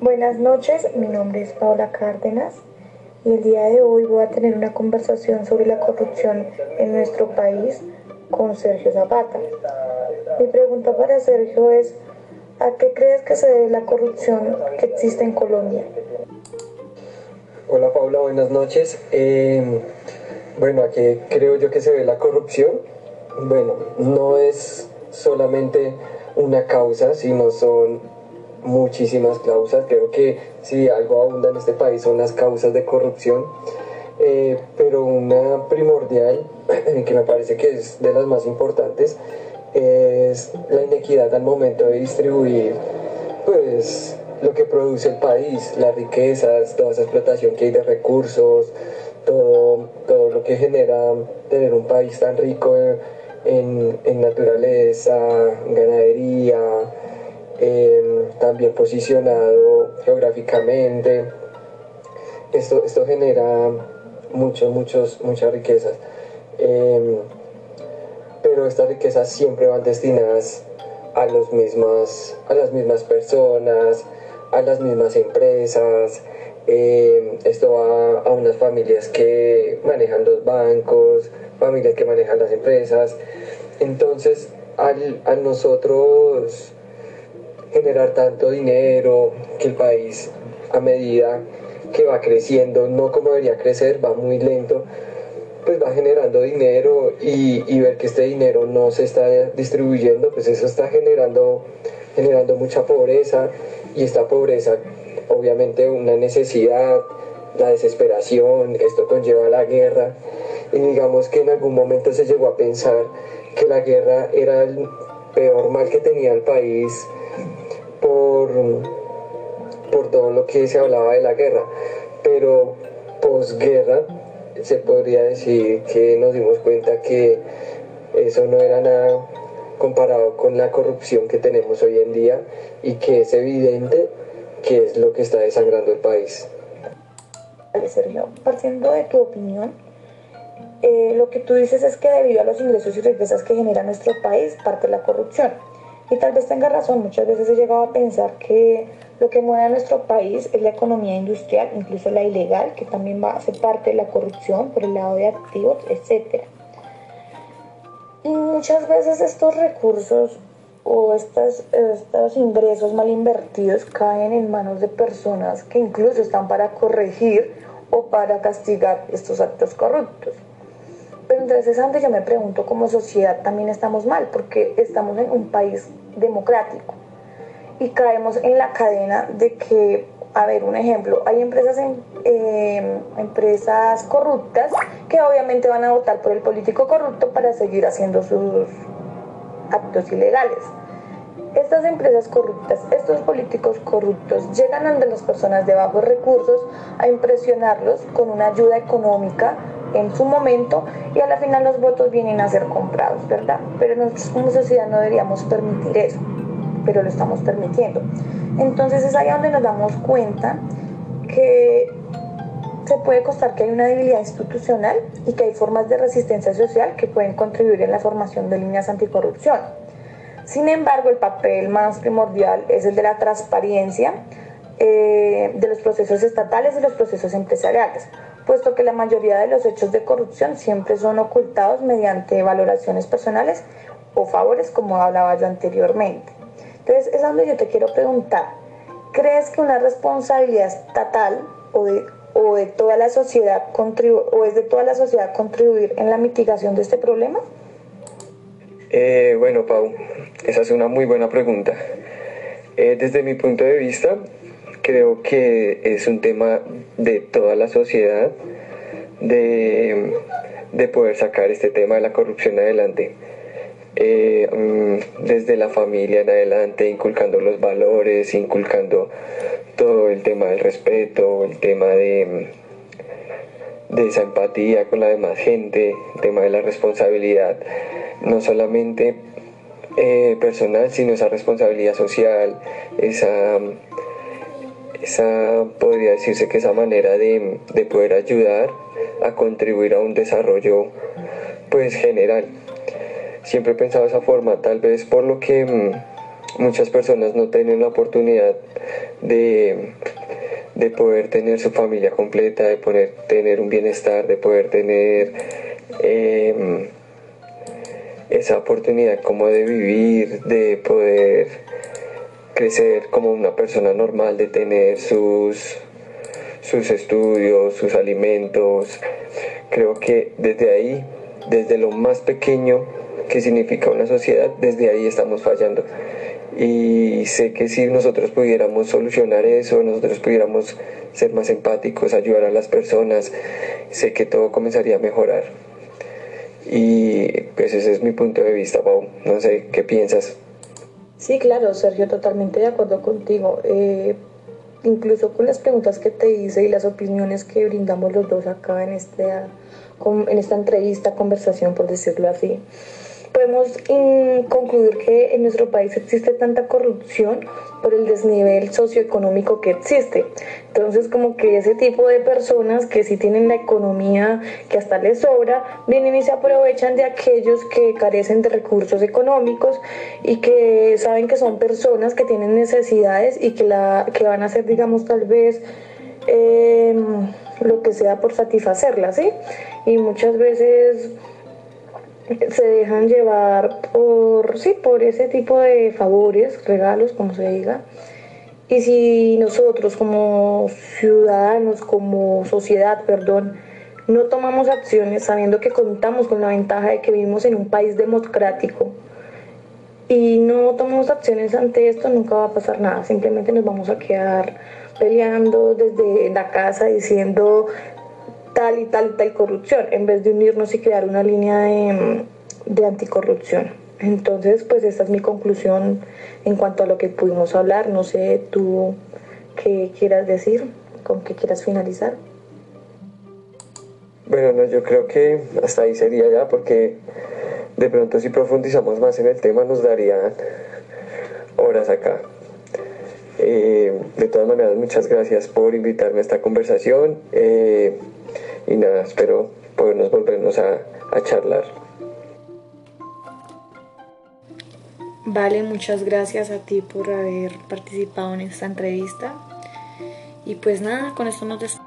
Buenas noches, mi nombre es Paola Cárdenas y el día de hoy voy a tener una conversación sobre la corrupción en nuestro país con Sergio Zapata. Mi pregunta para Sergio es, ¿a qué crees que se debe la corrupción que existe en Colombia? Hola Paula, buenas noches. Eh, bueno, ¿a qué creo yo que se ve la corrupción? Bueno, no es solamente una causa, sino son muchísimas causas. Creo que si algo abunda en este país son las causas de corrupción. Eh, pero una primordial, que me parece que es de las más importantes, es la inequidad al momento de distribuir pues lo que produce el país, las riquezas, toda esa explotación que hay de recursos, todo, todo lo que genera tener un país tan rico en, en naturaleza, ganadería, también posicionado geográficamente. Esto, esto genera muchos, muchos, muchas riquezas. Em, pero estas riquezas siempre van destinadas a, los mismas, a las mismas personas, a las mismas empresas. Em, esto va a unas familias que manejan los bancos, familias que manejan las empresas. Entonces, al, a nosotros generar tanto dinero, que el país a medida que va creciendo, no como debería crecer, va muy lento, pues va generando dinero y, ver que este dinero no se está distribuyendo, pues eso está generando, generando mucha pobreza y esta pobreza obviamente una necesidad, la desesperación, esto conlleva la guerra. Y digamos que en algún momento se llegó a pensar que la guerra era el peor mal que tenía el país por, por todo lo que se hablaba de la guerra, pero posguerra se podría decir que nos dimos cuenta que eso no era nada comparado con la corrupción que tenemos hoy en día y que es evidente que es lo que está desangrando el país. Sergio, partiendo de tu opinión, eh, lo que tú dices es que debido a los ingresos y riquezas que genera nuestro país, parte la corrupción. Y tal vez tenga razón, muchas veces he llegado a pensar que lo que mueve a nuestro país es la economía industrial, incluso la ilegal, que también va a ser parte de la corrupción por el lado de activos, etc. Y muchas veces estos recursos o estos, estos ingresos mal invertidos caen en manos de personas que incluso están para corregir o para castigar estos actos corruptos. Pero entonces yo me pregunto, como sociedad también estamos mal, porque estamos en un país democrático y caemos en la cadena de que, a ver, un ejemplo, hay empresas, en, em, empresas corruptas que obviamente van a votar por el político corrupto para seguir haciendo sus actos ilegales. Estas empresas corruptas, estos políticos corruptos llegan ante las personas de bajos recursos a impresionarlos con una ayuda económica en su momento y a la final los votos vienen a ser comprados, ¿verdad? Pero nosotros como sociedad no deberíamos permitir eso, pero lo estamos permitiendo. Entonces es ahí donde nos damos cuenta que se puede costar que hay una debilidad institucional y que hay formas de resistencia social que pueden contribuir en la formación de líneas anticorrupción. Sin embargo, el papel más primordial es el de la transparencia eh, de los procesos estatales y los procesos empresariales, puesto que la mayoría de los hechos de corrupción siempre son ocultados mediante valoraciones personales o favores, como hablaba yo anteriormente. Entonces, es donde yo te quiero preguntar, ¿crees que una responsabilidad estatal o de, o de toda la sociedad o es de toda la sociedad contribuir en la mitigación de este problema? Eh, bueno, Pau, esa es una muy buena pregunta. Eh, desde mi punto de vista, creo que es un tema de toda la sociedad de, poder sacar este tema de la corrupción adelante. Eh, mm, desde la familia en adelante, inculcando los valores, inculcando todo el tema del respeto, el tema de, de esa empatía con la demás gente, el tema de la responsabilidad, no solamente eh, personal, sino esa responsabilidad social, esa esa podría decirse que esa manera de, poder ayudar a contribuir a un desarrollo pues general. Siempre he pensado de esa forma, tal vez por lo que mm, muchas personas no tienen la oportunidad de, de poder tener su familia completa, de poder tener un bienestar, de poder tener em, esa oportunidad como de vivir, de poder crecer como una persona normal, de tener sus, sus estudios, sus alimentos. Creo que desde ahí, desde lo más pequeño que significa una sociedad, desde ahí estamos fallando. Y sé que si nosotros pudiéramos solucionar eso, nosotros pudiéramos ser más empáticos, ayudar a las personas, sé que todo comenzaría a mejorar. Y pues ese es mi punto de vista, Pau. No sé, ¿qué piensas? Sí, claro, Sergio, totalmente de acuerdo contigo. Eh, incluso con las preguntas que te hice y las opiniones que brindamos los dos acá en, este, en esta entrevista, conversación, por decirlo así podemos concluir que en nuestro país existe tanta corrupción por el desnivel socioeconómico que existe. Entonces, como que ese tipo de personas que sí tienen la economía que hasta les sobra, vienen y se aprovechan de aquellos que carecen de recursos económicos y que saben que son personas que tienen necesidades y que, la, que van a hacer, digamos, tal vez... Em, lo que sea por satisfacerlas, ¿sí? Y muchas veces se dejan llevar por, sí, por ese tipo de favores, regalos, como se diga. Y si nosotros como ciudadanos, como sociedad, perdón, no tomamos acciones sabiendo que contamos con la ventaja de que vivimos en un país democrático y no tomamos acciones ante esto, nunca va a pasar nada. Simplemente nos vamos a quedar peleando desde la casa diciendo tal y tal y tal corrupción, en vez de unirnos y crear una línea de, de anticorrupción. Entonces, pues esta es mi conclusión en cuanto a lo que pudimos hablar. No sé tú qué quieras decir, con qué quieras finalizar. Bueno, no, yo creo que hasta ahí sería ya, porque de pronto si profundizamos más en el tema nos darían horas acá. Eh, de todas maneras, muchas gracias por invitarme a esta conversación. Eh, y nada, espero podernos volvernos a, a charlar. Vale, muchas gracias a ti por haber participado en esta entrevista. Y pues nada, con esto nos despedimos.